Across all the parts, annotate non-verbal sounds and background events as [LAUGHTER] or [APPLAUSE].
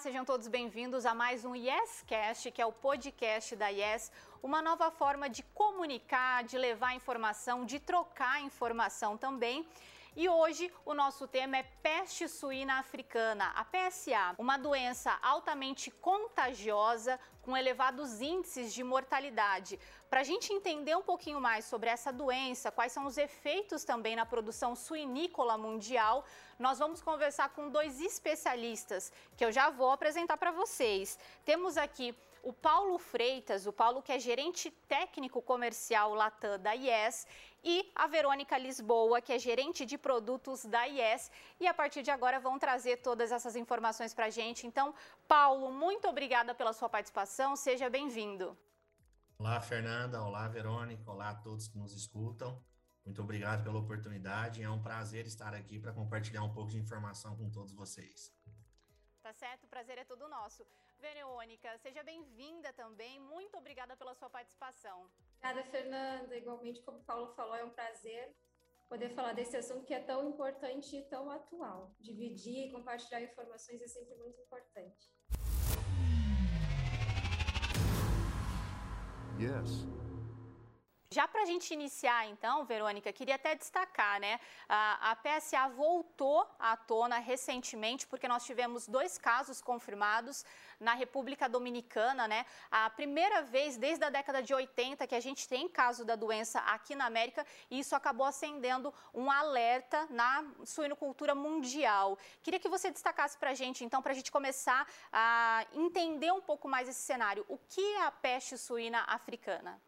sejam todos bem-vindos a mais um YesCast, que é o podcast da Yes, uma nova forma de comunicar, de levar informação, de trocar informação também. E hoje o nosso tema é peste suína africana, a PSA, uma doença altamente contagiosa com elevados índices de mortalidade. Para a gente entender um pouquinho mais sobre essa doença, quais são os efeitos também na produção suinícola mundial, nós vamos conversar com dois especialistas que eu já vou apresentar para vocês. Temos aqui o Paulo Freitas, o Paulo que é gerente técnico comercial Latam da IES, e a Verônica Lisboa, que é gerente de produtos da IES. E a partir de agora vão trazer todas essas informações para a gente. Então, Paulo, muito obrigada pela sua participação, seja bem-vindo. Olá, Fernanda, olá, Verônica, olá a todos que nos escutam. Muito obrigado pela oportunidade. É um prazer estar aqui para compartilhar um pouco de informação com todos vocês. Tá certo, o prazer é todo nosso. Verônica, seja bem-vinda também. Muito obrigada pela sua participação. Obrigada, Fernanda. Igualmente, como o Paulo falou, é um prazer poder falar desse assunto que é tão importante e tão atual. Dividir e compartilhar informações é sempre muito importante. Yes. Já para a gente iniciar, então, Verônica, queria até destacar, né? A, a, PSA voltou à tona recentemente, porque nós tivemos dois casos confirmados na República Dominicana, né? A primeira vez desde a década de 80 que a gente tem caso da doença aqui na América, e isso acabou acendendo um alerta na suinocultura mundial. Queria que você destacasse para a gente, então, para a gente começar a entender um pouco mais esse cenário. O que é a peste suína africana?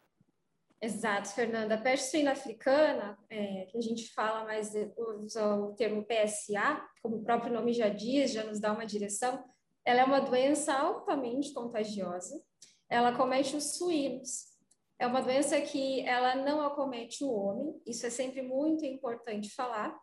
Exato, Fernanda. A peste suína africana, é, que a gente fala mais, usa o termo PSA, como o próprio nome já diz, já nos dá uma direção, ela é uma doença altamente contagiosa, ela comete os suínos. É uma doença que ela não acomete o homem, isso é sempre muito importante falar,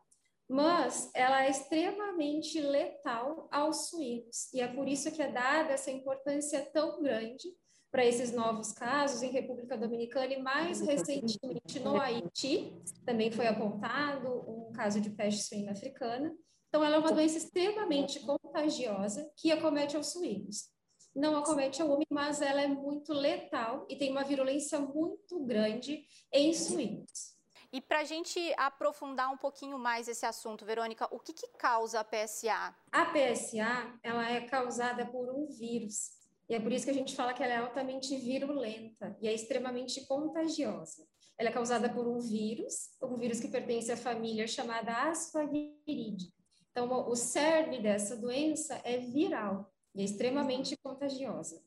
mas ela é extremamente letal aos suínos, e é por isso que é dada essa importância tão grande para esses novos casos em República Dominicana e mais recentemente no Haiti, também foi apontado um caso de peste suína africana. Então, ela é uma doença extremamente contagiosa que acomete aos suínos. Não acomete ao homem, mas ela é muito letal e tem uma virulência muito grande em suínos. E para a gente aprofundar um pouquinho mais esse assunto, Verônica, o que, que causa a PSA? A PSA ela é causada por um vírus e é por isso que a gente fala que ela é altamente virulenta e é extremamente contagiosa. Ela é causada por um vírus, um vírus que pertence à família chamada Aspergillus. Então, o cerne dessa doença é viral e é extremamente contagiosa.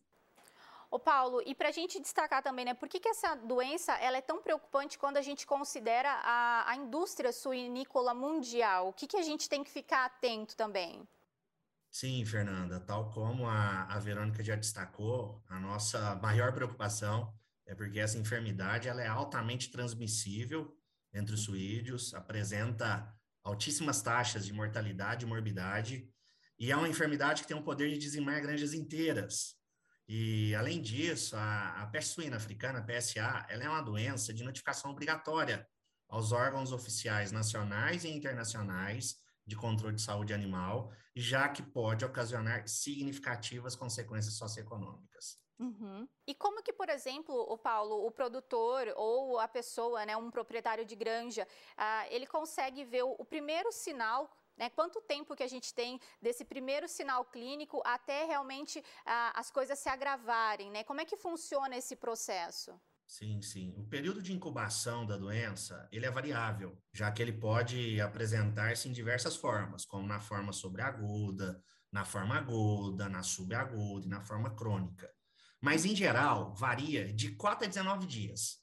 Ô Paulo, e para a gente destacar também, né, por que, que essa doença ela é tão preocupante quando a gente considera a, a indústria suinícola mundial? O que, que a gente tem que ficar atento também? Sim, Fernanda, tal como a, a Verônica já destacou, a nossa maior preocupação é porque essa enfermidade ela é altamente transmissível entre os suídeos, apresenta altíssimas taxas de mortalidade e morbidade, e é uma enfermidade que tem o poder de dizimar granjas inteiras. E, além disso, a, a peste suína africana, a PSA, ela é uma doença de notificação obrigatória aos órgãos oficiais nacionais e internacionais de controle de saúde animal, já que pode ocasionar significativas consequências socioeconômicas. Uhum. E como que, por exemplo, o Paulo, o produtor ou a pessoa, né, um proprietário de granja, uh, ele consegue ver o, o primeiro sinal né? Quanto tempo que a gente tem desse primeiro sinal clínico até realmente uh, as coisas se agravarem? Né? Como é que funciona esse processo? Sim, sim. O período de incubação da doença, ele é variável, já que ele pode apresentar-se em diversas formas, como na forma sobreaguda, na forma aguda, na subaguda e na forma crônica. Mas, em geral, varia de 4 a 19 dias.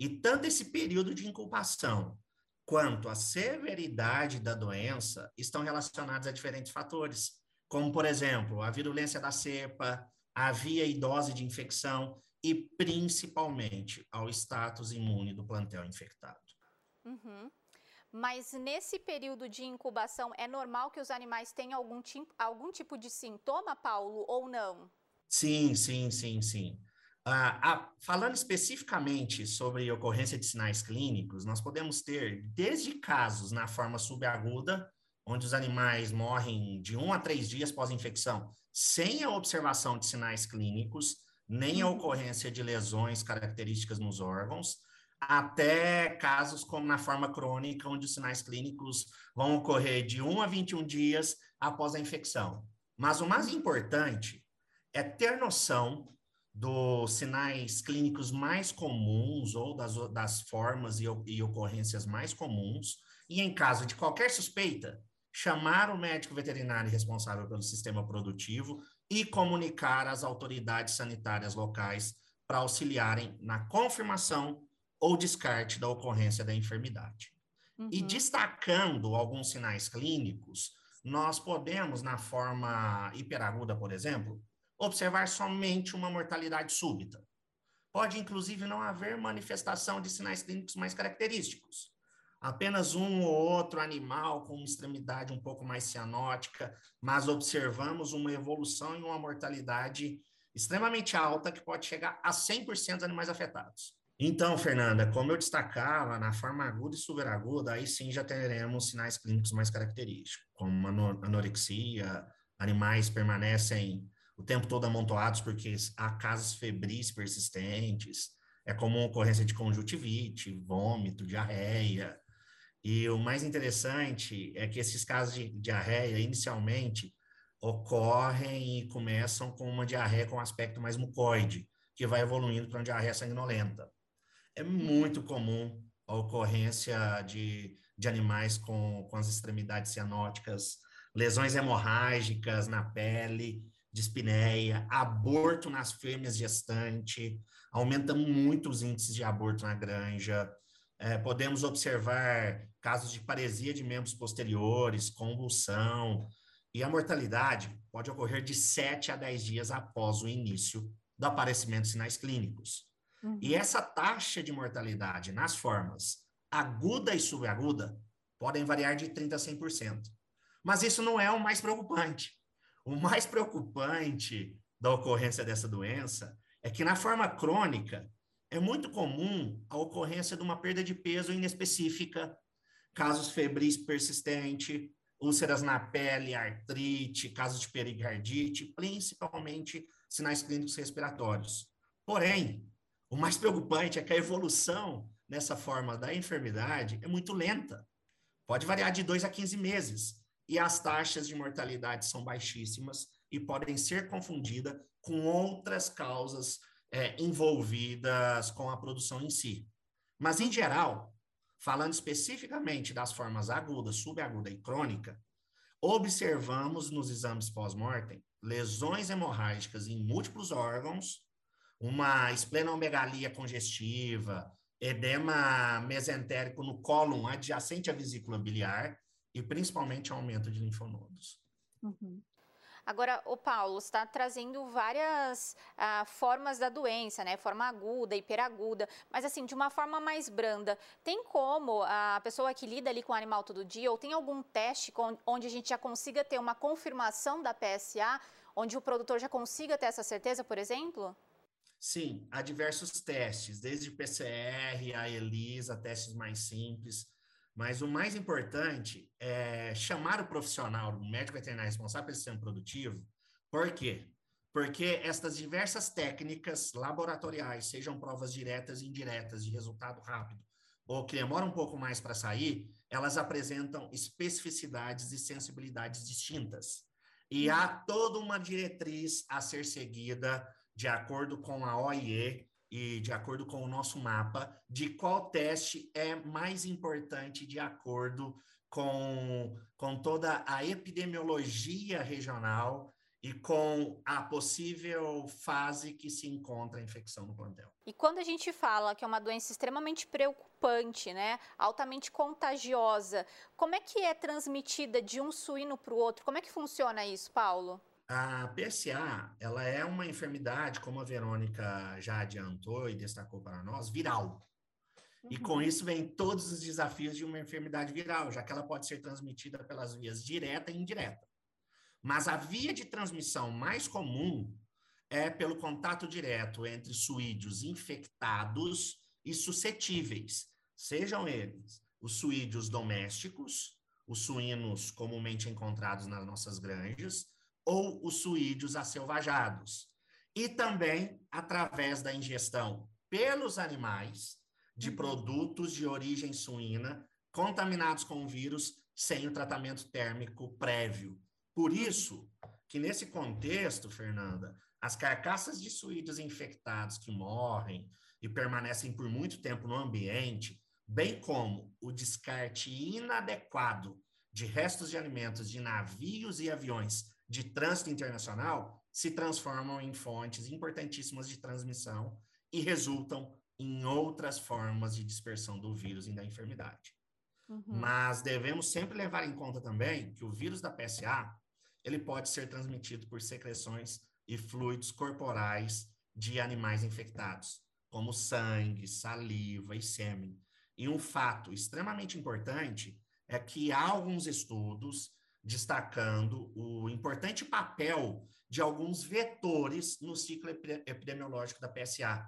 E tanto esse período de incubação quanto a severidade da doença estão relacionados a diferentes fatores, como, por exemplo, a virulência da cepa, a via e dose de infecção e principalmente ao status imune do plantel infectado. Uhum. Mas nesse período de incubação, é normal que os animais tenham algum, algum tipo de sintoma, Paulo, ou não? Sim, sim, sim, sim. Ah, ah, falando especificamente sobre ocorrência de sinais clínicos, nós podemos ter desde casos na forma subaguda, onde os animais morrem de um a três dias pós-infecção, sem a observação de sinais clínicos, nem a ocorrência de lesões características nos órgãos, até casos como na forma crônica, onde os sinais clínicos vão ocorrer de 1 a 21 dias após a infecção. Mas o mais importante é ter noção dos sinais clínicos mais comuns ou das, das formas e, e ocorrências mais comuns, e em caso de qualquer suspeita, chamar o médico veterinário responsável pelo sistema produtivo e comunicar às autoridades sanitárias locais para auxiliarem na confirmação ou descarte da ocorrência da enfermidade. Uhum. E destacando alguns sinais clínicos, nós podemos, na forma hiperaguda, por exemplo, observar somente uma mortalidade súbita. Pode, inclusive, não haver manifestação de sinais clínicos mais característicos apenas um ou outro animal com uma extremidade um pouco mais cianótica, mas observamos uma evolução e uma mortalidade extremamente alta que pode chegar a 100% dos animais afetados. Então, Fernanda, como eu destacava, na forma aguda e superaguda, aí sim já teremos sinais clínicos mais característicos, como anorexia, animais permanecem o tempo todo amontoados porque há casos febris persistentes, é comum ocorrência de conjuntivite, vômito, diarreia, e o mais interessante é que esses casos de diarreia, inicialmente, ocorrem e começam com uma diarreia com aspecto mais mucoide, que vai evoluindo para uma diarreia sanguinolenta. É muito comum a ocorrência de, de animais com, com as extremidades cianóticas, lesões hemorrágicas na pele, dispneia, aborto nas fêmeas gestantes, aumenta muito os índices de aborto na granja, é, podemos observar casos de paresia de membros posteriores, convulsão, e a mortalidade pode ocorrer de 7 a 10 dias após o início do aparecimento de sinais clínicos. Uhum. E essa taxa de mortalidade nas formas aguda e subaguda podem variar de 30% a 100%. Mas isso não é o mais preocupante. O mais preocupante da ocorrência dessa doença é que na forma crônica, é muito comum a ocorrência de uma perda de peso inespecífica, casos febris persistentes, úlceras na pele, artrite, casos de perigardite, principalmente sinais clínicos respiratórios. Porém, o mais preocupante é que a evolução nessa forma da enfermidade é muito lenta. Pode variar de 2 a 15 meses. E as taxas de mortalidade são baixíssimas e podem ser confundidas com outras causas é, envolvidas com a produção em si. Mas, em geral, falando especificamente das formas aguda, subaguda e crônica, observamos nos exames pós-mortem lesões hemorrágicas em múltiplos órgãos, uma esplenomegalia congestiva, edema mesentérico no cólon adjacente à vesícula biliar e principalmente aumento de linfonodos. Uhum. Agora, o Paulo está trazendo várias ah, formas da doença, né? Forma aguda, hiperaguda, mas assim, de uma forma mais branda. Tem como a pessoa que lida ali com o animal todo dia, ou tem algum teste onde a gente já consiga ter uma confirmação da PSA, onde o produtor já consiga ter essa certeza, por exemplo? Sim, há diversos testes, desde PCR, a ELISA, testes mais simples. Mas o mais importante é chamar o profissional, o médico veterinário responsável pelo sistema produtivo. Por quê? Porque estas diversas técnicas laboratoriais, sejam provas diretas e indiretas de resultado rápido, ou que demoram um pouco mais para sair, elas apresentam especificidades e sensibilidades distintas. E há toda uma diretriz a ser seguida de acordo com a OIE, e de acordo com o nosso mapa, de qual teste é mais importante de acordo com, com toda a epidemiologia regional e com a possível fase que se encontra a infecção no plantel. E quando a gente fala que é uma doença extremamente preocupante, né, altamente contagiosa, como é que é transmitida de um suíno para o outro? Como é que funciona isso, Paulo? A PSA, ela é uma enfermidade, como a Verônica já adiantou e destacou para nós, viral. Uhum. E com uhum. isso vem todos os desafios de uma enfermidade viral, já que ela pode ser transmitida pelas vias direta e indireta. Mas a via de transmissão mais comum é pelo contato direto entre suídeos infectados e suscetíveis, sejam eles os suídeos domésticos os suínos comumente encontrados nas nossas granjas ou os suídeos acelvajados. E também através da ingestão pelos animais de uhum. produtos de origem suína contaminados com o vírus sem o tratamento térmico prévio. Por isso que nesse contexto, Fernanda, as carcaças de suídeos infectados que morrem e permanecem por muito tempo no ambiente, bem como o descarte inadequado de restos de alimentos de navios e aviões de trânsito internacional, se transformam em fontes importantíssimas de transmissão e resultam em outras formas de dispersão do vírus e da enfermidade. Uhum. Mas devemos sempre levar em conta também que o vírus da PSA ele pode ser transmitido por secreções e fluidos corporais de animais infectados, como sangue, saliva e sêmen. E um fato extremamente importante é que há alguns estudos destacando o importante papel de alguns vetores no ciclo epidemiológico da PSA,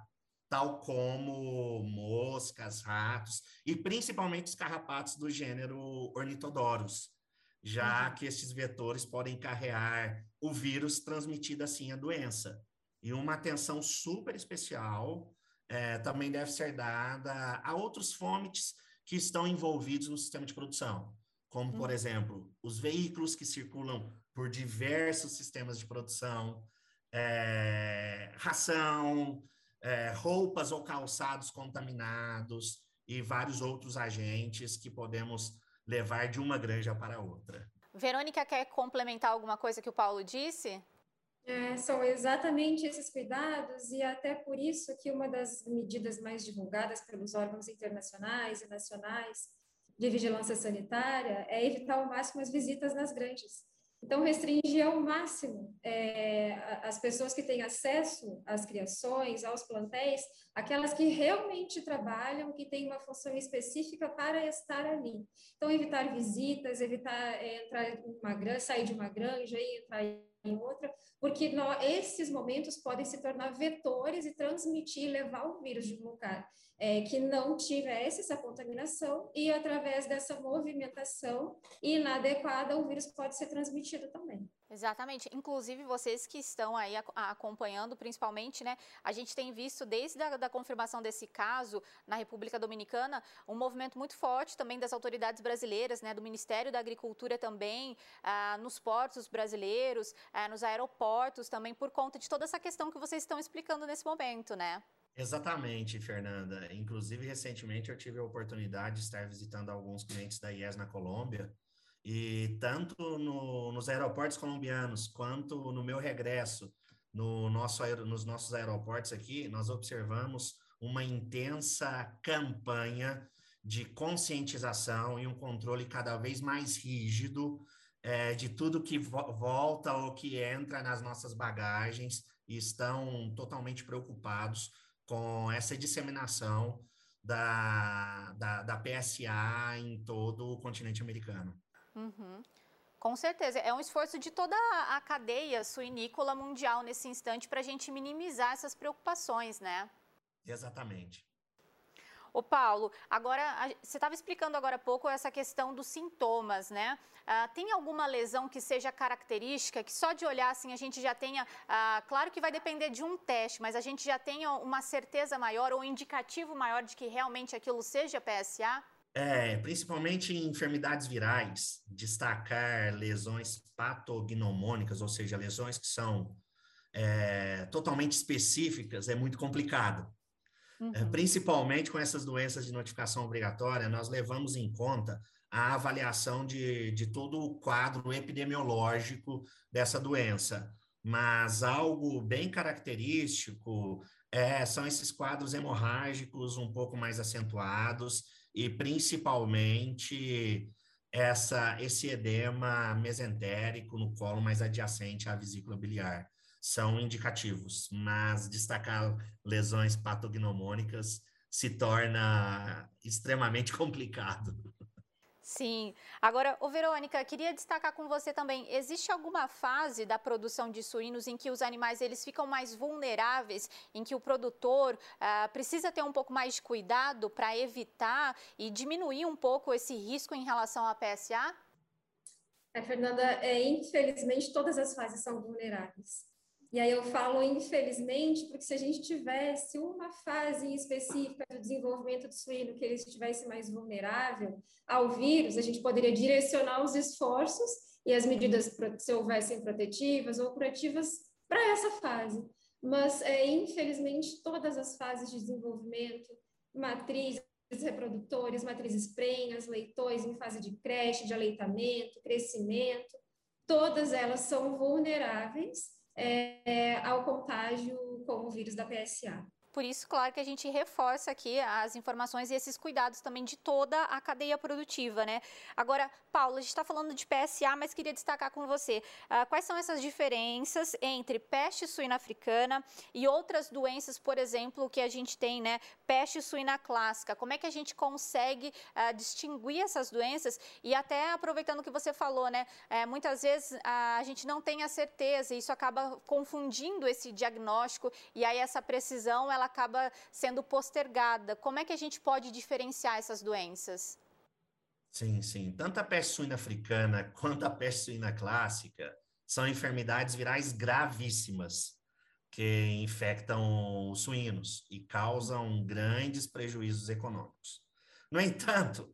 tal como moscas, ratos e principalmente os carrapatos do gênero Ornithodorus, já uhum. que esses vetores podem carregar o vírus transmitido assim a doença. E uma atenção super especial é, também deve ser dada a outros fomites que estão envolvidos no sistema de produção, como, por uhum. exemplo, os veículos que circulam por diversos sistemas de produção, é, ração, é, roupas ou calçados contaminados e vários outros agentes que podemos levar de uma granja para outra. Verônica quer complementar alguma coisa que o Paulo disse? É, são exatamente esses cuidados e até por isso que uma das medidas mais divulgadas pelos órgãos internacionais e nacionais de vigilância sanitária é evitar ao máximo as visitas nas granjas. Então, restringir ao máximo é, as pessoas que têm acesso às criações, aos plantéis, aquelas que realmente trabalham, que têm uma função específica para estar ali. Então, evitar visitas, evitar é, entrar uma granja, sair de uma granja e entrar em outra, porque nós, esses momentos podem se tornar vetores e transmitir, levar o vírus de um lugar é, que não tivesse essa contaminação e através dessa movimentação inadequada o vírus pode ser transmitido também. Exatamente. Inclusive, vocês que estão aí acompanhando, principalmente, né? A gente tem visto desde a da confirmação desse caso na República Dominicana um movimento muito forte também das autoridades brasileiras, né? Do Ministério da Agricultura também, ah, nos portos brasileiros, ah, nos aeroportos também, por conta de toda essa questão que vocês estão explicando nesse momento, né? Exatamente, Fernanda. Inclusive, recentemente eu tive a oportunidade de estar visitando alguns clientes da IES na Colômbia, e tanto no, nos aeroportos colombianos quanto no meu regresso no nosso, nos nossos aeroportos aqui, nós observamos uma intensa campanha de conscientização e um controle cada vez mais rígido é, de tudo que vo volta ou que entra nas nossas bagagens e estão totalmente preocupados com essa disseminação da, da, da PSA em todo o continente americano. Uhum. Com certeza. É um esforço de toda a cadeia suinícola mundial nesse instante para a gente minimizar essas preocupações, né? Exatamente. Ô Paulo, agora você estava explicando agora há pouco essa questão dos sintomas, né? Ah, tem alguma lesão que seja característica, que só de olhar assim a gente já tenha, ah, claro que vai depender de um teste, mas a gente já tenha uma certeza maior ou um indicativo maior de que realmente aquilo seja PSA? É, principalmente em enfermidades virais, destacar lesões patognomônicas, ou seja, lesões que são é, totalmente específicas, é muito complicado. É, uhum. Principalmente com essas doenças de notificação obrigatória, nós levamos em conta a avaliação de, de todo o quadro epidemiológico dessa doença. Mas algo bem característico é, são esses quadros hemorrágicos um pouco mais acentuados e principalmente essa, esse edema mesentérico no colo mais adjacente à vesícula biliar. São indicativos, mas destacar lesões patognomônicas se torna extremamente [LAUGHS] complicado. Sim. Agora, ô Verônica, queria destacar com você também, existe alguma fase da produção de suínos em que os animais eles ficam mais vulneráveis, em que o produtor ah, precisa ter um pouco mais de cuidado para evitar e diminuir um pouco esse risco em relação à PSA? É, Fernanda, é, infelizmente todas as fases são vulneráveis. E aí eu falo infelizmente porque se a gente tivesse uma fase específica do desenvolvimento do suíno que ele estivesse mais vulnerável ao vírus, a gente poderia direcionar os esforços e as medidas, se houvessem protetivas ou curativas, para essa fase. Mas, é, infelizmente, todas as fases de desenvolvimento, matrizes reprodutores, matrizes prenhas, leitões em fase de creche, de aleitamento, crescimento, todas elas são vulneráveis é, ao contágio com o vírus da PSA. Por isso, claro que a gente reforça aqui as informações e esses cuidados também de toda a cadeia produtiva, né? Agora, Paula, a gente está falando de PSA, mas queria destacar com você uh, quais são essas diferenças entre peste suína africana e outras doenças, por exemplo, que a gente tem, né? Peste suína clássica. Como é que a gente consegue uh, distinguir essas doenças? E até aproveitando o que você falou, né? É, muitas vezes uh, a gente não tem a certeza e isso acaba confundindo esse diagnóstico e aí essa precisão ela acaba sendo postergada. Como é que a gente pode diferenciar essas doenças? Sim, sim. Tanto a peste suína africana quanto a peste suína clássica são enfermidades virais gravíssimas que infectam os suínos e causam grandes prejuízos econômicos. No entanto,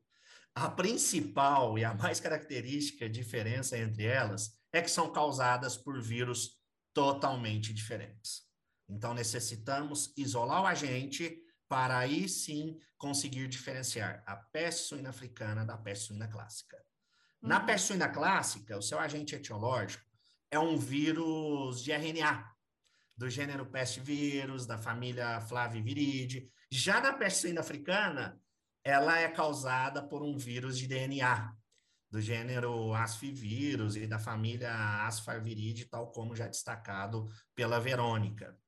a principal e a mais característica diferença entre elas é que são causadas por vírus totalmente diferentes. Então, necessitamos isolar o agente para aí sim conseguir diferenciar a peste suína africana da peste suína clássica. Uhum. Na peste suína clássica, o seu agente etiológico é um vírus de RNA, do gênero peste vírus, da família Flaviviridae. Já na peste suína africana, ela é causada por um vírus de DNA, do gênero Asfivírus e da família Asfarviridae, tal como já destacado pela Verônica.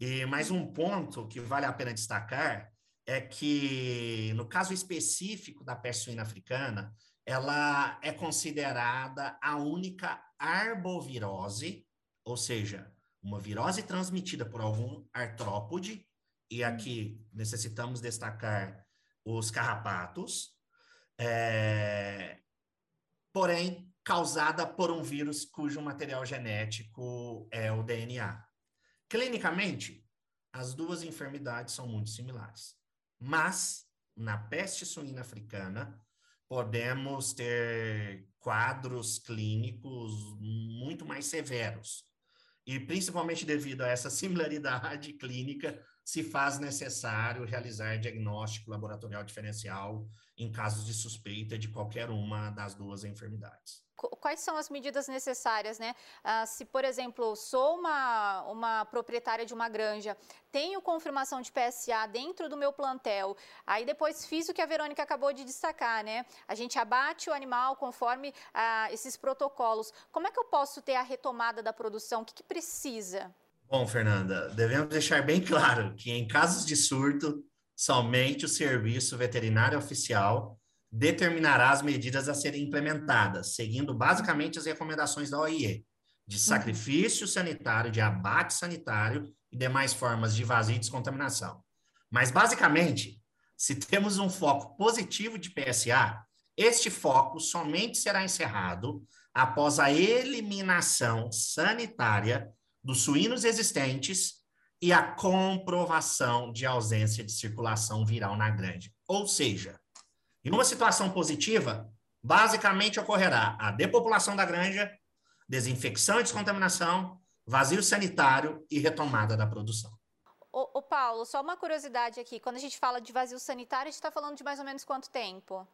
E mais um ponto que vale a pena destacar é que, no caso específico da peste suína africana, ela é considerada a única arbovirose, ou seja, uma virose transmitida por algum artrópode, e aqui necessitamos destacar os carrapatos, é, porém causada por um vírus cujo material genético é o DNA. Clinicamente, as duas enfermidades são muito similares. Mas, na peste suína africana, podemos ter quadros clínicos muito mais severos. E, principalmente devido a essa [LAUGHS] similaridade clínica, se faz necessário realizar diagnóstico laboratorial diferencial em casos de suspeita de qualquer uma das duas enfermidades quais são as medidas necessárias, né? Ah, se, por exemplo, sou uma, uma proprietária de uma granja, tenho confirmação de PSA dentro do meu plantel, aí depois fiz o que a Verônica acabou de destacar, né? A gente abate o animal conforme ah, esses protocolos. Como é que eu posso ter a retomada da produção? O que, que precisa? Bom, Fernanda, devemos deixar bem claro que em casos de surto, somente o serviço veterinário oficial determinará as medidas a serem implementadas, seguindo basicamente as recomendações da OIE, de uhum. sacrifício sanitário, de abate sanitário e demais formas de vazio e descontaminação. Mas, basicamente, se temos um foco positivo de PSA, este foco somente será encerrado após a eliminação sanitária dos suínos existentes e a comprovação de ausência de circulação viral na granja. Ou seja, em uma situação positiva, basicamente ocorrerá a depopulação da granja, desinfecção e descontaminação, vazio sanitário e retomada da produção. Ô, ô, Paulo, só uma curiosidade aqui. Quando a gente fala de vazio sanitário, a gente está falando de mais ou menos quanto tempo?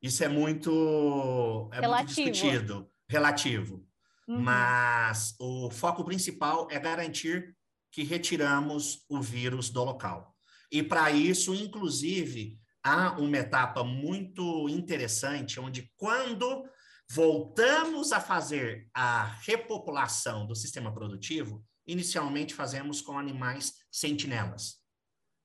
Isso é muito, é relativo. muito discutido, relativo. Uhum. Mas o foco principal é garantir que retiramos o vírus do local. E para isso, inclusive, há uma etapa muito interessante, onde quando voltamos a fazer a repopulação do sistema produtivo, inicialmente fazemos com animais sentinelas.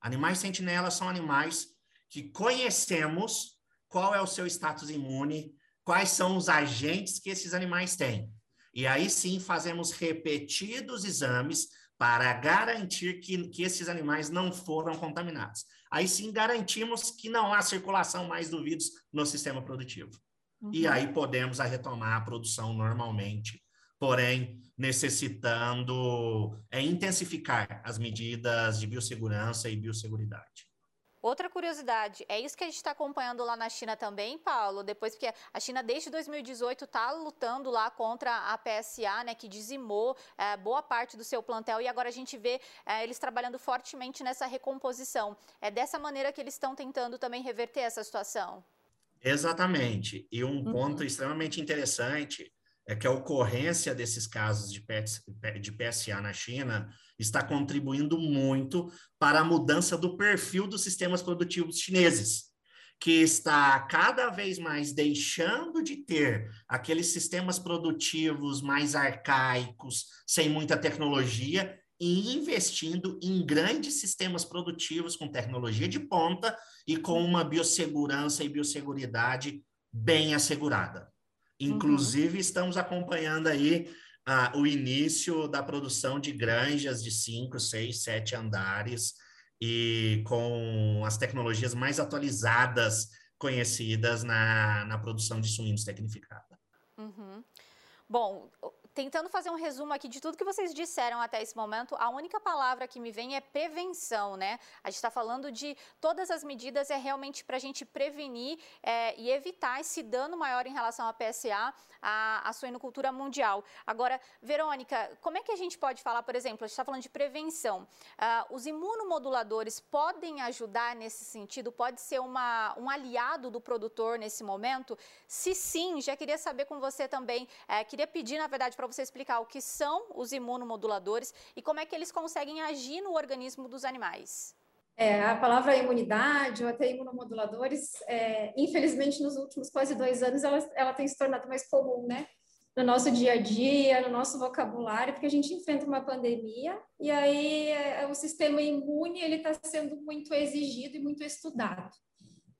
Animais sentinelas são animais que conhecemos qual é o seu status imune, quais são os agentes que esses animais têm. E aí sim fazemos repetidos exames para garantir que, que esses animais não foram contaminados. Aí sim garantimos que não há circulação mais do vírus no sistema produtivo. uhum. e aí podemos retomar a produção normalmente, porém necessitando é, intensificar as medidas de biossegurança e biosseguridade. Outra curiosidade, é isso que a gente está acompanhando lá na China também, Paulo? Depois, porque a China desde 2018 está lutando lá contra a PSA, né, que dizimou é, boa parte do seu plantel e agora a gente vê é, eles trabalhando fortemente nessa recomposição. É dessa maneira que eles estão tentando também reverter essa situação? Exatamente. E um uhum. ponto extremamente interessante é que a ocorrência desses casos de PSA na China está contribuindo muito para a mudança do perfil dos sistemas produtivos chineses, que está cada vez mais deixando de ter aqueles sistemas produtivos mais arcaicos, sem muita tecnologia, e investindo em grandes sistemas produtivos com tecnologia de ponta e com uma biossegurança e biosseguridade bem assegurada. Inclusive, uhum. estamos acompanhando aí ah, o início da produção de granjas de cinco, seis, sete andares e com as tecnologias mais atualizadas conhecidas na, na produção de suínos tecnificada. Uhum. Bom, tentando fazer um resumo aqui de tudo que vocês disseram até esse momento, a única palavra que me vem é prevenção, né? A gente está falando de todas as medidas é realmente para a gente prevenir é, e evitar esse dano maior em relação à PSA, a, a suinocultura mundial. Agora, Verônica, como é que a gente pode falar, por exemplo, a gente está falando de prevenção. Uh, os imunomoduladores podem ajudar nesse sentido? Pode ser uma, um aliado do produtor nesse momento? Se sim, já queria saber com você também, é, queria pedir, na verdade, para você explicar o que são os imunomoduladores e como é que eles conseguem agir no organismo dos animais. É, a palavra imunidade ou até imunomoduladores, é, infelizmente, nos últimos quase dois anos, ela, ela tem se tornado mais comum, né? No nosso dia a dia, no nosso vocabulário, porque a gente enfrenta uma pandemia e aí é, o sistema imune ele está sendo muito exigido e muito estudado.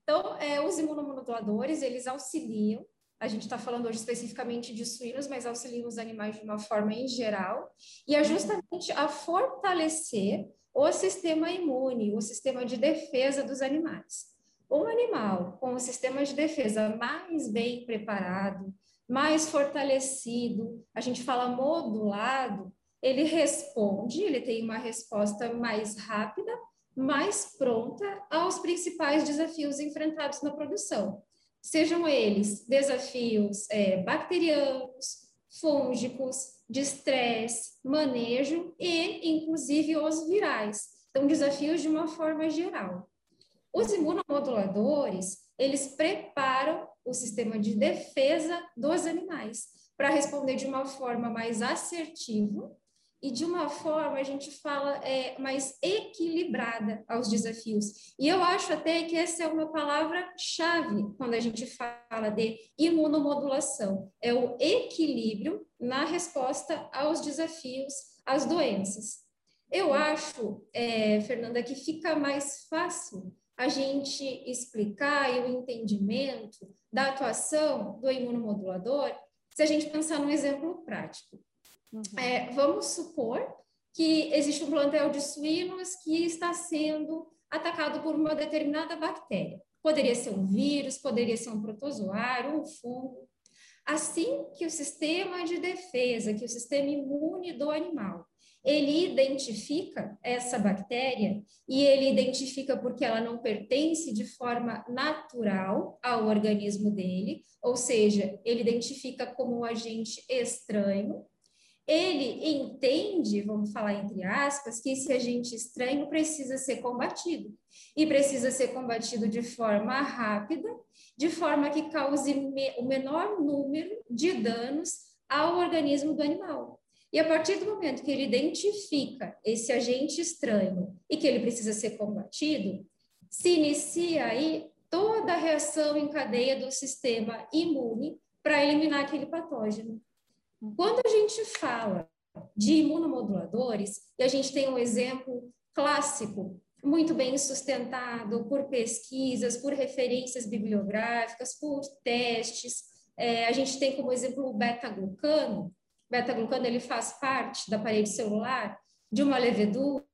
Então, é, os imunomoduladores, eles auxiliam a gente está falando hoje especificamente de suínos, mas auxiliam os animais de uma forma em geral, e é justamente a fortalecer o sistema imune, o sistema de defesa dos animais. Um animal com o sistema de defesa mais bem preparado, mais fortalecido, a gente fala modulado, ele responde, ele tem uma resposta mais rápida, mais pronta aos principais desafios enfrentados na produção sejam eles desafios é, bacterianos, fúngicos, de estresse, manejo e, inclusive, os virais. Então, desafios de uma forma geral. Os imunomoduladores, eles preparam o sistema de defesa dos animais para responder de uma forma mais assertiva e de uma forma, a gente fala, é, mais equilibrada aos desafios. E eu acho até que essa é uma palavra-chave quando a gente fala de imunomodulação, é o equilíbrio na resposta aos desafios, às doenças. Eu acho, é, Fernanda, que fica mais fácil a gente explicar e o entendimento da atuação do imunomodulador se a gente pensar num exemplo prático. Uhum. É, vamos supor que existe um plantel de suínos que está sendo atacado por uma determinada bactéria. Poderia ser um vírus, poderia ser um protozoário, um fungo. Assim que o sistema de defesa, que o sistema imune do animal, ele identifica essa bactéria e ele identifica porque ela não pertence de forma natural ao organismo dele, ou seja, ele identifica como um agente estranho ele entende, vamos falar entre aspas, que esse agente estranho precisa ser combatido. E precisa ser combatido de forma rápida, de forma que cause me, o menor número de danos ao organismo do animal. E a partir do momento que ele identifica esse agente estranho e que ele precisa ser combatido, se inicia aí toda a reação em cadeia do sistema imune para eliminar aquele patógeno. Quando a gente fala de imunomoduladores, e a gente tem um exemplo clássico, muito bem sustentado por pesquisas, por referências bibliográficas, por testes. É, a gente tem como exemplo o beta-glucano. Beta-glucano ele faz parte da parede celular de uma levedura.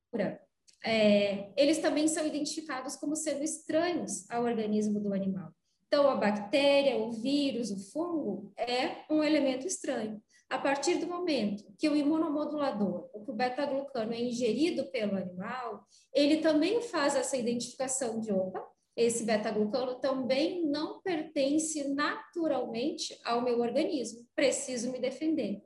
É, eles também são identificados como sendo estranhos ao organismo do animal. Então, a bactéria, o vírus, o fungo é um elemento estranho. A partir do momento que o imunomodulador, ou que o beta-glucano é ingerido pelo animal, ele também faz essa identificação de, opa, esse beta-glucano também não pertence naturalmente ao meu organismo, preciso me defender.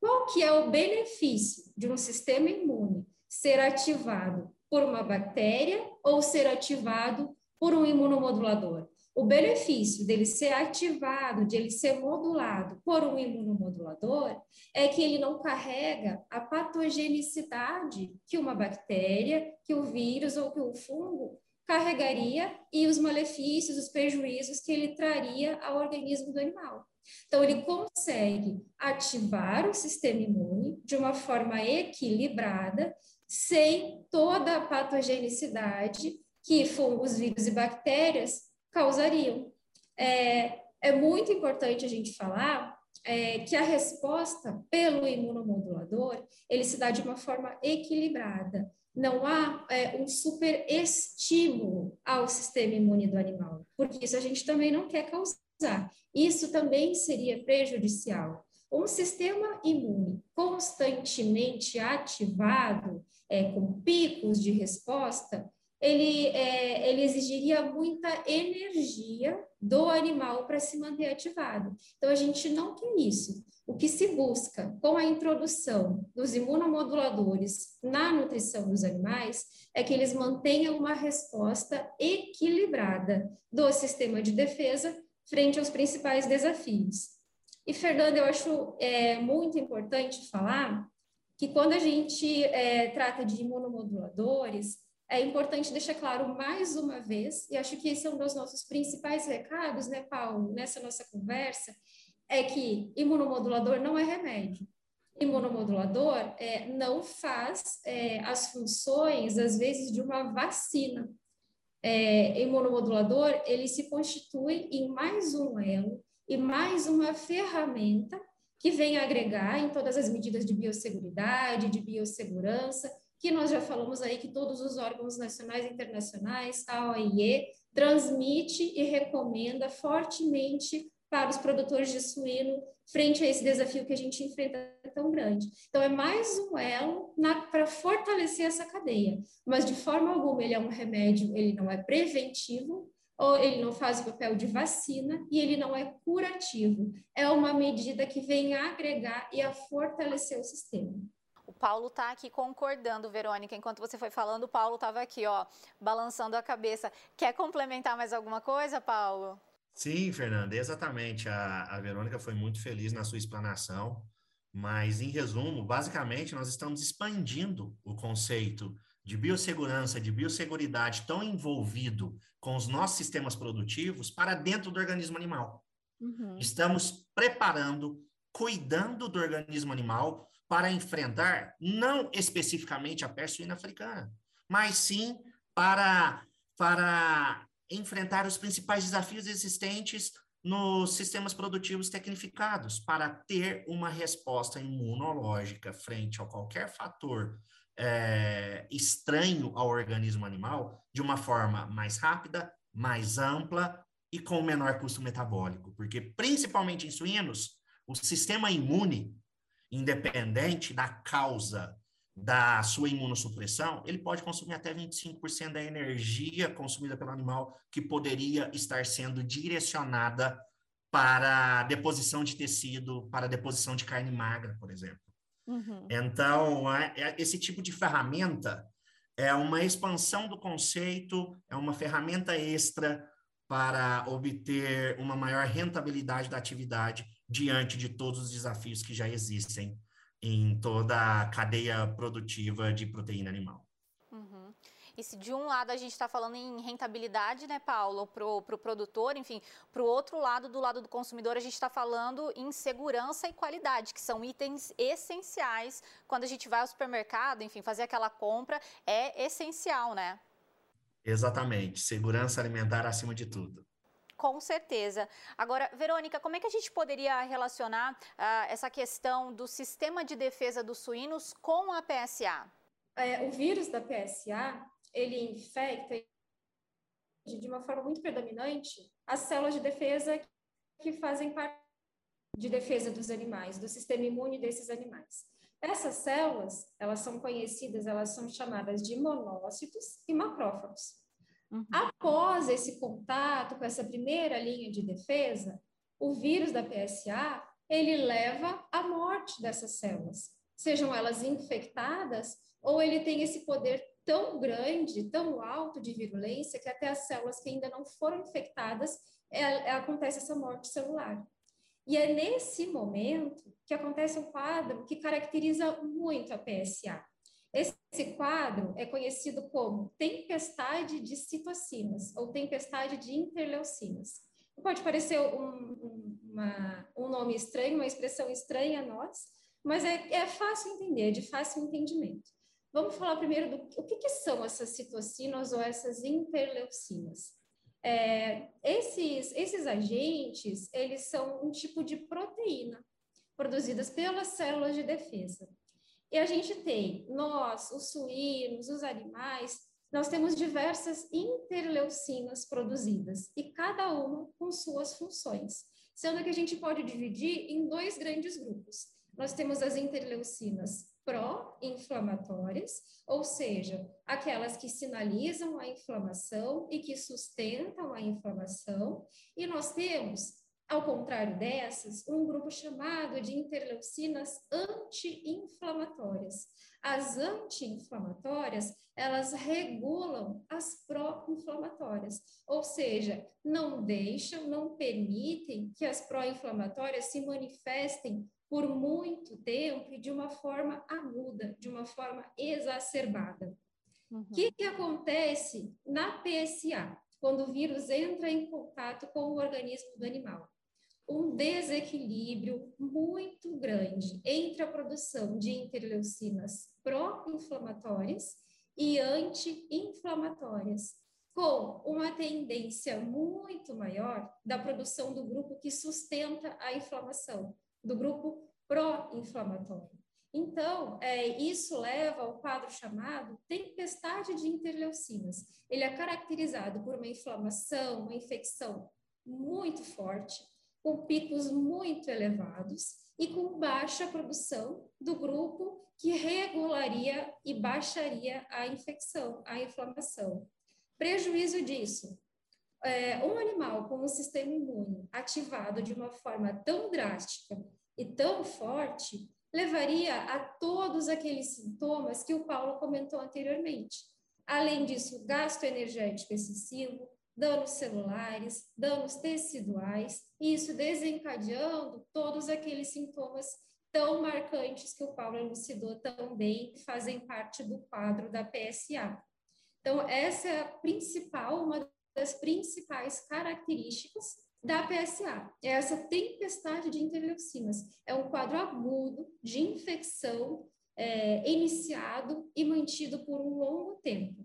Qual que é o benefício de um sistema imune ser ativado por uma bactéria ou ser ativado por um imunomodulador? O benefício dele ser ativado, de ele ser modulado por um imunomodulador, é que ele não carrega a patogenicidade que uma bactéria, que o vírus ou que o fungo carregaria e os malefícios, os prejuízos que ele traria ao organismo do animal. Então, ele consegue ativar o sistema imune de uma forma equilibrada, sem toda a patogenicidade que fungos, vírus e bactérias causariam. É, é muito importante a gente falar é, que a resposta pelo imunomodulador, ele se dá de uma forma equilibrada. Não há é, um super estímulo ao sistema imune do animal, porque isso a gente também não quer causar. Isso também seria prejudicial. Um sistema imune constantemente ativado, é, com picos de resposta, ele, é, ele exigiria muita energia do animal para se manter ativado. Então, a gente não quer isso. O que se busca com a introdução dos imunomoduladores na nutrição dos animais é que eles mantenham uma resposta equilibrada do sistema de defesa frente aos principais desafios. E, Fernanda, eu acho é, muito importante falar que quando a gente é, trata de imunomoduladores, é importante deixar claro mais uma vez, e acho que esse é um dos nossos principais recados, né, Paulo, nessa nossa conversa, é que imunomodulador não é remédio. Imunomodulador é, não faz é, as funções, às vezes, de uma vacina. É, imunomodulador, ele se constitui em mais um elo e mais uma ferramenta que vem agregar em todas as medidas de biosseguridade, de biossegurança, que nós já falamos aí que todos os órgãos nacionais e internacionais, a OIE, transmite e recomenda fortemente para os produtores de suíno frente a esse desafio que a gente enfrenta tão grande. Então, é mais um elo para fortalecer essa cadeia, mas de forma alguma ele é um remédio, ele não é preventivo, ou ele não faz o papel de vacina e ele não é curativo. É uma medida que vem a agregar e a fortalecer o sistema. O Paulo está aqui concordando, Verônica. Enquanto você foi falando, o Paulo estava aqui, ó, balançando a cabeça. Quer complementar mais alguma coisa, Paulo? Sim, Fernanda, exatamente. A, a Verônica foi muito feliz na sua explanação, mas, em resumo, basicamente, nós estamos expandindo o conceito de biossegurança, de biosseguridade tão envolvido com os nossos sistemas produtivos para dentro do organismo animal. Uhum. Estamos preparando, cuidando do organismo animal para enfrentar não especificamente a peste suína africana, mas sim para, para enfrentar os principais desafios existentes nos sistemas produtivos tecnificados, para ter uma resposta imunológica frente a qualquer fator é, estranho ao organismo animal de uma forma mais rápida, mais ampla e com menor custo metabólico, porque principalmente em suínos, o sistema imune independente da causa da sua imunossupressão, ele pode consumir até 25% da energia consumida pelo animal que poderia estar sendo direcionada para deposição de tecido, para deposição de carne magra, por exemplo. Uhum. Então, é, é, esse tipo de ferramenta é uma expansão do conceito, é uma ferramenta extra para obter uma maior rentabilidade da atividade diante de todos os desafios que já existem em toda a cadeia produtiva de proteína animal. Uhum. E se de um lado a gente está falando em rentabilidade, né, Paulo, para o pro produtor, enfim, para o outro lado, do lado do consumidor, a gente está falando em segurança e qualidade, que são itens essenciais quando a gente vai ao supermercado, enfim, fazer aquela compra é essencial, né? Exatamente, segurança alimentar acima de tudo. Com certeza. Agora, Verônica, como é que a gente poderia relacionar uh, essa questão do sistema de defesa dos suínos com a PSA? É, o vírus da PSA, ele infecta de uma forma muito predominante as células de defesa que fazem parte de defesa dos animais, do sistema imune desses animais. Essas células, elas são conhecidas, elas são chamadas de monócitos e macrófagos. Uhum. Após esse contato com essa primeira linha de defesa, o vírus da PSA, ele leva à morte dessas células, sejam elas infectadas ou ele tem esse poder tão grande, tão alto de virulência, que até as células que ainda não foram infectadas, é, é, acontece essa morte celular. E é nesse momento que acontece um quadro que caracteriza muito a PSA. Esse quadro é conhecido como tempestade de citocinas ou tempestade de interleucinas. Pode parecer um, uma, um nome estranho, uma expressão estranha a nós, mas é, é fácil entender, de fácil entendimento. Vamos falar primeiro do o que, que são essas citocinas ou essas interleucinas. É, esses, esses agentes, eles são um tipo de proteína produzidas pelas células de defesa. E a gente tem, nós, os suínos, os animais, nós temos diversas interleucinas produzidas, e cada uma com suas funções, sendo que a gente pode dividir em dois grandes grupos. Nós temos as interleucinas pró-inflamatórias, ou seja, aquelas que sinalizam a inflamação e que sustentam a inflamação, e nós temos, ao contrário dessas, um grupo chamado de interleucinas anti-inflamatórias. As anti-inflamatórias, elas regulam as pró-inflamatórias, ou seja, não deixam, não permitem que as pró-inflamatórias se manifestem por muito tempo e de uma forma aguda, de uma forma exacerbada. O uhum. que, que acontece na PSA, quando o vírus entra em contato com o organismo do animal? Um desequilíbrio muito grande entre a produção de interleucinas pró-inflamatórias e anti-inflamatórias, com uma tendência muito maior da produção do grupo que sustenta a inflamação, do grupo pró-inflamatório. Então, é, isso leva ao quadro chamado tempestade de interleucinas. Ele é caracterizado por uma inflamação, uma infecção muito forte, com picos muito elevados e com baixa produção do grupo que regularia e baixaria a infecção, a inflamação. Prejuízo disso, é, um animal com um sistema imune ativado de uma forma tão drástica e tão forte levaria a todos aqueles sintomas que o Paulo comentou anteriormente. Além disso, gasto energético excessivo, danos celulares, danos teciduais, e isso desencadeando todos aqueles sintomas tão marcantes que o Paulo elucidou também, que fazem parte do quadro da PSA. Então, essa é a principal, uma das principais características da PSA. É essa tempestade de interleucinas. É um quadro agudo de infecção é, iniciado e mantido por um longo tempo.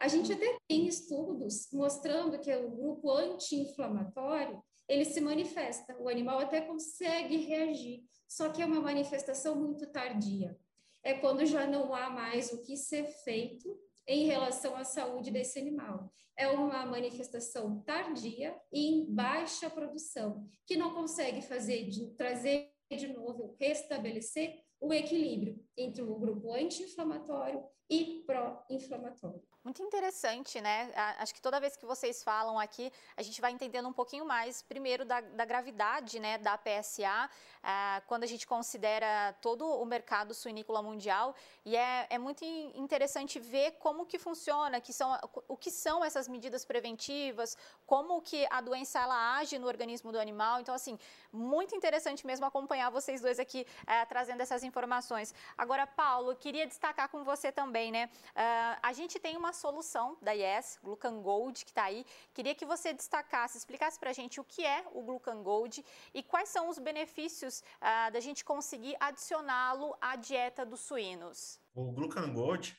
A gente até tem estudos mostrando que o grupo anti-inflamatório ele se manifesta, o animal até consegue reagir, só que é uma manifestação muito tardia. É quando já não há mais o que ser feito em relação à saúde desse animal. É uma manifestação tardia e em baixa produção, que não consegue fazer de, trazer de novo, restabelecer o equilíbrio entre o grupo anti-inflamatório e pró-inflamatório. Muito interessante, né? Acho que toda vez que vocês falam aqui, a gente vai entendendo um pouquinho mais, primeiro, da, da gravidade né, da PSA, ah, quando a gente considera todo o mercado suinícola mundial. E é, é muito interessante ver como que funciona, que são, o que são essas medidas preventivas, como que a doença ela age no organismo do animal. Então, assim, muito interessante mesmo acompanhar vocês dois aqui eh, trazendo essas informações. Agora, Paulo, queria destacar com você também, né? Uh, a gente tem uma solução da Yes, Glucan Gold, que está aí. Queria que você destacasse, explicasse para a gente o que é o Glucan Gold e quais são os benefícios uh, da gente conseguir adicioná-lo à dieta dos suínos. O Glucan Gold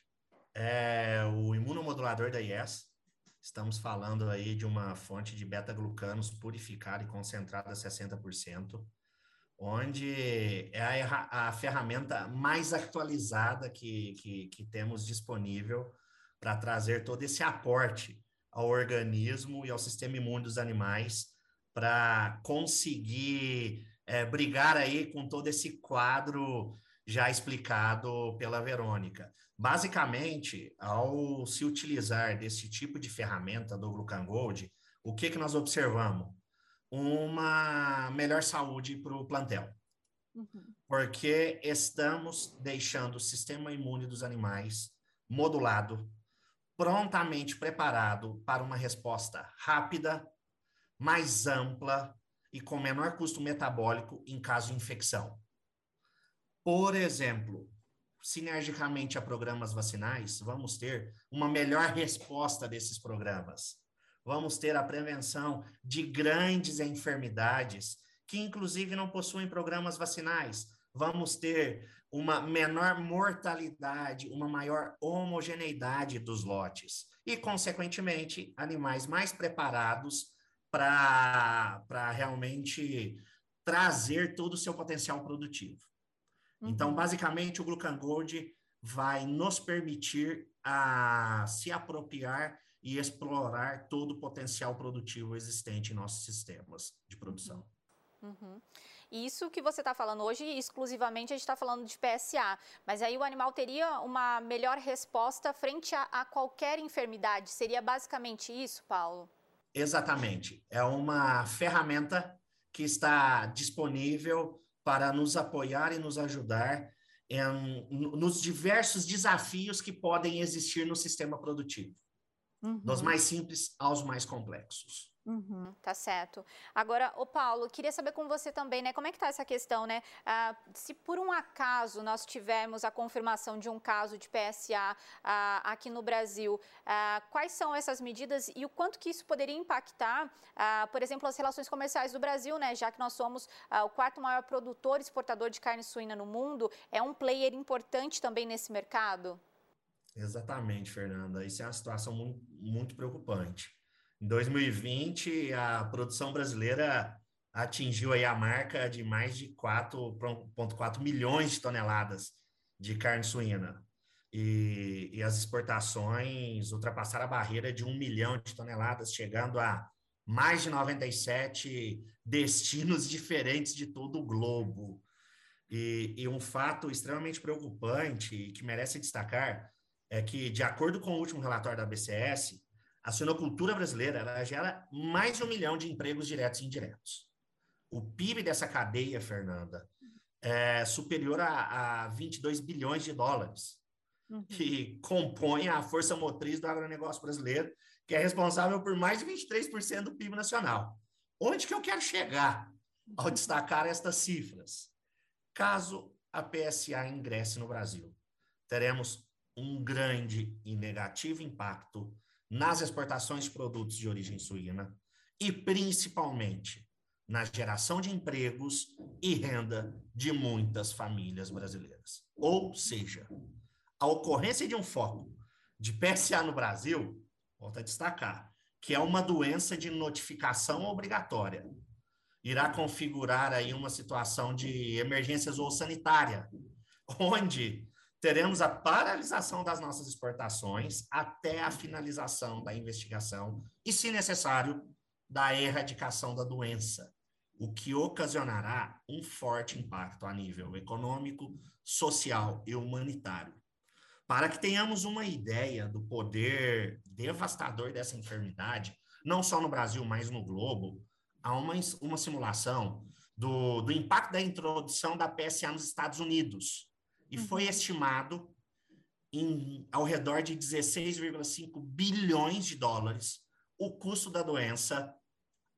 é o imunomodulador da Yes. Estamos falando aí de uma fonte de beta-glucanos purificada e concentrada a 60% onde é a, a ferramenta mais atualizada que, que, que temos disponível para trazer todo esse aporte ao organismo e ao sistema imune dos animais para conseguir é, brigar aí com todo esse quadro já explicado pela Verônica. Basicamente, ao se utilizar desse tipo de ferramenta do Glucan Gold, o que, que nós observamos? Uma melhor saúde para o plantel. Uhum. Porque estamos deixando o sistema imune dos animais modulado, prontamente preparado para uma resposta rápida, mais ampla e com menor custo metabólico em caso de infecção. Por exemplo, sinergicamente a programas vacinais, vamos ter uma melhor resposta desses programas. Vamos ter a prevenção de grandes enfermidades que, inclusive, não possuem programas vacinais. Vamos ter uma menor mortalidade, uma maior homogeneidade dos lotes e, consequentemente, animais mais preparados para realmente trazer todo o seu potencial produtivo. Então, uhum. Então, basicamente, o Glucan Gold vai nos permitir a se apropriar e explorar todo o potencial produtivo existente em nossos sistemas de produção. Uhum. Isso que você está falando hoje, exclusivamente a gente está falando de PSA, mas aí o animal teria uma melhor resposta frente a, a qualquer enfermidade. Seria basicamente isso, Paulo? Exatamente. É uma ferramenta que está disponível para nos apoiar e nos ajudar em, nos diversos desafios que podem existir no sistema produtivo, uhum. dos mais simples aos mais complexos. Uhum, tá certo. Agora, o Paulo, queria saber com você também, né? Como é que tá essa questão, né? Ah, se por um acaso nós tivermos a confirmação de um caso de PSA ah, aqui no Brasil, ah, quais são essas medidas e o quanto que isso poderia impactar, por exemplo, as relações comerciais do Brasil, né? Já que nós somos o quarto maior produtor e exportador de carne suína no mundo, é um player importante também nesse mercado? Exatamente, Fernanda. Isso é uma situação muito, muito preocupante. Em 2020, a produção brasileira atingiu aí a marca de mais de 4,4 milhões de toneladas de carne suína. E, e, as exportações ultrapassaram a barreira de um milhão de toneladas, chegando a mais de 97 destinos [LAUGHS] diferentes de todo o globo. E, e um fato extremamente preocupante que merece destacar é que, de acordo com o último relatório da BCS, a suinocultura brasileira ela gera mais de um milhão de empregos diretos e indiretos. O PIB dessa cadeia, Fernanda, é superior a, a 22 bilhões de dólares, uhum. que compõe a força motriz do agronegócio brasileiro, que é responsável por mais de 23% do PIB nacional. Onde que eu quero chegar ao [LAUGHS] destacar estas cifras? Caso a PSA ingresse no Brasil, teremos um grande e negativo impacto nas exportações de produtos de origem suína e principalmente na geração de empregos e renda de muitas famílias brasileiras. Ou seja, a ocorrência de um foco de PSA no Brasil, volta a destacar, que é uma doença de notificação obrigatória, irá configurar aí uma situação de emergência zoossanitária, onde teremos a paralisação das nossas exportações até a finalização da investigação e, se necessário, da erradicação da doença, o que ocasionará um forte impacto a nível econômico, social e humanitário. Para que tenhamos uma ideia do poder devastador dessa enfermidade, não só no Brasil, mas no globo, há uma, uma simulação do, do impacto da introdução da PSA nos Estados Unidos, e uhum. foi estimado em ao redor de 16,5 bilhões de dólares o custo da doença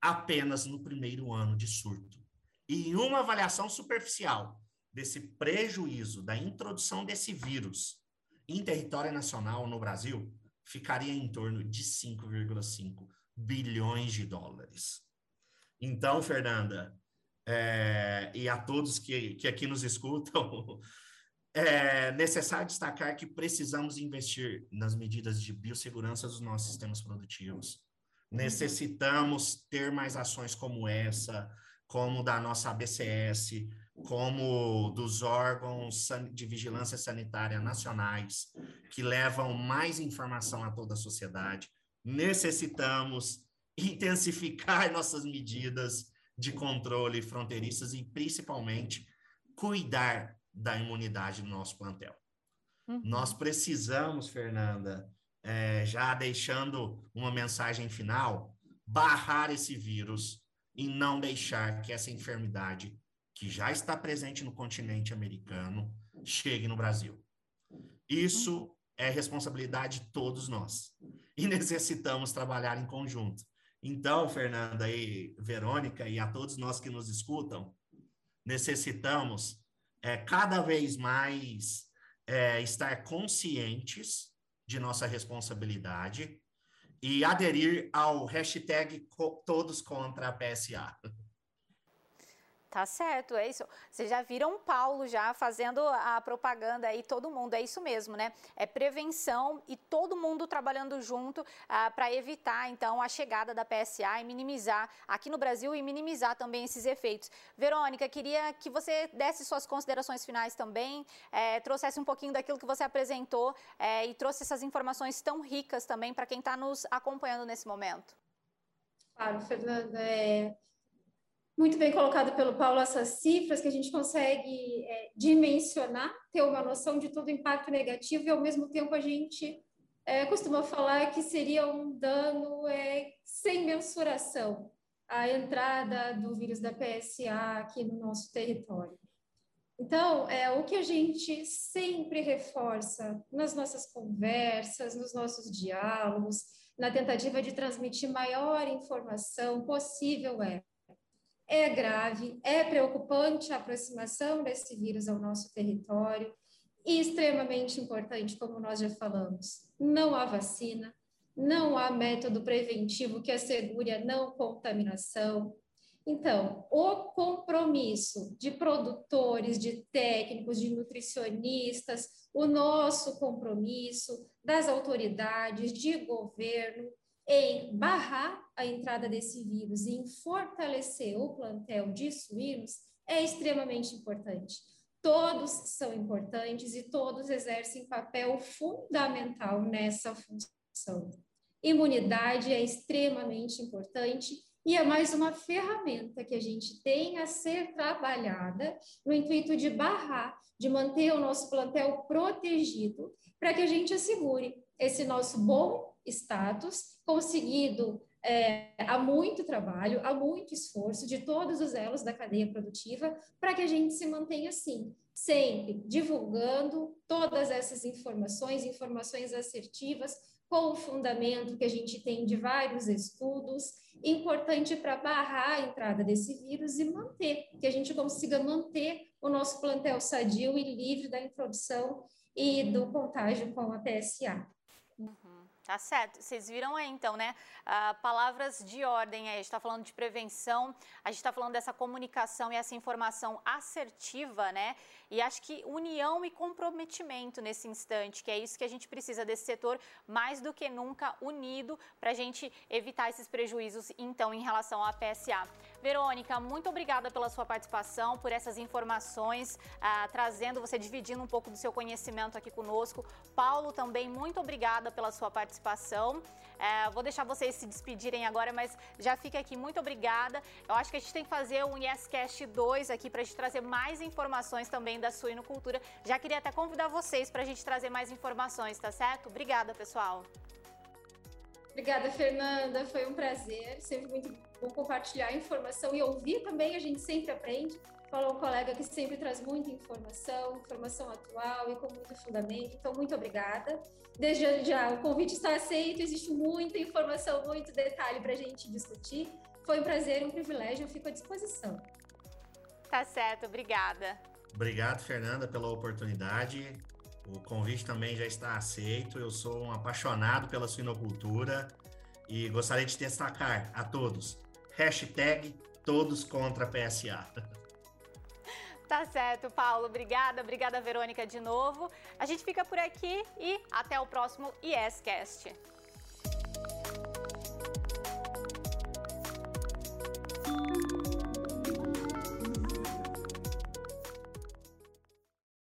apenas no primeiro ano de surto. E em uma avaliação superficial desse prejuízo da introdução desse vírus em território nacional no Brasil, ficaria em torno de 5,5 bilhões de dólares. Então, Fernanda, é, e a todos que, que aqui nos escutam, é necessário destacar que precisamos investir nas medidas de biossegurança dos nossos sistemas produtivos. Necessitamos ter mais ações como essa, como da nossa ABCS, como dos órgãos de vigilância sanitária nacionais, que levam mais informação a toda a sociedade, necessitamos intensificar [LAUGHS] nossas medidas de controle fronteiriças e, principalmente, cuidar da imunidade do nosso plantel. Uhum. Nós precisamos, Fernanda, é, já deixando uma mensagem final, barrar esse vírus e não deixar que essa enfermidade, que já está presente no continente americano, chegue no Brasil. Isso é responsabilidade de todos nós e [LAUGHS] necessitamos trabalhar em conjunto. Então, Fernanda e Verônica, e a todos nós que nos escutam, necessitamos é, cada vez mais é, estar conscientes de nossa responsabilidade e aderir ao hashtag Todos contra a PSA. Tá certo, é isso. Vocês já viram Paulo já fazendo a propaganda aí, todo mundo, é isso mesmo, né? É prevenção e todo mundo trabalhando junto ah, para evitar, então, a chegada da PSA e minimizar aqui no Brasil e minimizar também esses efeitos. Verônica, queria que você desse suas considerações finais também, é, trouxesse um pouquinho daquilo que você apresentou é, e trouxe essas informações tão ricas também para quem está nos acompanhando nesse momento. Claro, Fernanda. É muito bem colocado pelo Paulo essas cifras que a gente consegue é, dimensionar, ter uma noção de todo o impacto negativo e ao mesmo tempo a gente é, costuma falar que seria um dano é, sem mensuração a entrada do vírus da PSA aqui no nosso território. Então, é o que a gente sempre reforça nas nossas conversas, nos nossos diálogos, na tentativa de transmitir maior informação possível é é grave, é preocupante a aproximação desse vírus ao nosso território e extremamente importante, como nós já falamos, não há vacina, não há método preventivo que assegure a não contaminação. Então, o compromisso de produtores, de técnicos, de nutricionistas, o nosso compromisso das autoridades, de governo, em barrar a entrada desse vírus e em fortalecer o plantel de suínos é extremamente importante. Todos são importantes e todos exercem papel fundamental nessa função. Imunidade é extremamente importante e é mais uma ferramenta que a gente tem a ser trabalhada no intuito de barrar, de manter o nosso plantel protegido, para que a gente assegure esse nosso bom status conseguido é, há muito trabalho, há muito esforço de todos os elos da cadeia produtiva para que a gente se mantenha assim, sempre divulgando todas essas informações, informações assertivas, com o fundamento que a gente tem de vários estudos, importante para barrar a entrada desse vírus e manter, que a gente consiga manter o nosso plantel sadio e livre da introdução e do contágio com a PSA. Tá certo. Vocês viram aí, então, né? Ah, palavras de ordem aí. A gente está falando de prevenção, a gente está falando dessa comunicação e essa informação assertiva, né? E acho que união e comprometimento nesse instante, que é isso que a gente precisa desse setor, mais do que nunca unido, para a gente evitar esses prejuízos, então, em relação à PSA. Verônica, muito obrigada pela sua participação, por essas informações, ah, trazendo, você dividindo um pouco do seu conhecimento aqui conosco. Paulo, também, muito obrigada pela sua participação. É, vou deixar vocês se despedirem agora, mas já fica aqui, muito obrigada. Eu acho que a gente tem que fazer um YesCast 2 aqui para a gente trazer mais informações também da suinocultura. Já queria até convidar vocês para a gente trazer mais informações, tá certo? Obrigada, pessoal. Obrigada, Fernanda. Foi um prazer. Sempre muito bom compartilhar informação e ouvir também. A gente sempre aprende. Falou um colega que sempre traz muita informação, informação atual e com muito fundamento. Então, muito obrigada. Desde já, o convite está aceito. Existe muita informação, muito detalhe para a gente discutir. Foi um prazer, um privilégio. Eu fico à disposição. Tá certo. Obrigada. Obrigado, Fernanda, pela oportunidade. O convite também já está aceito. Eu sou um apaixonado pela suinocultura e gostaria de destacar a todos. Hashtag todos contra PSA. [LAUGHS] Tá certo, Paulo. Obrigada. Obrigada, Verônica, de novo. A gente fica por aqui e até o próximo YesCast.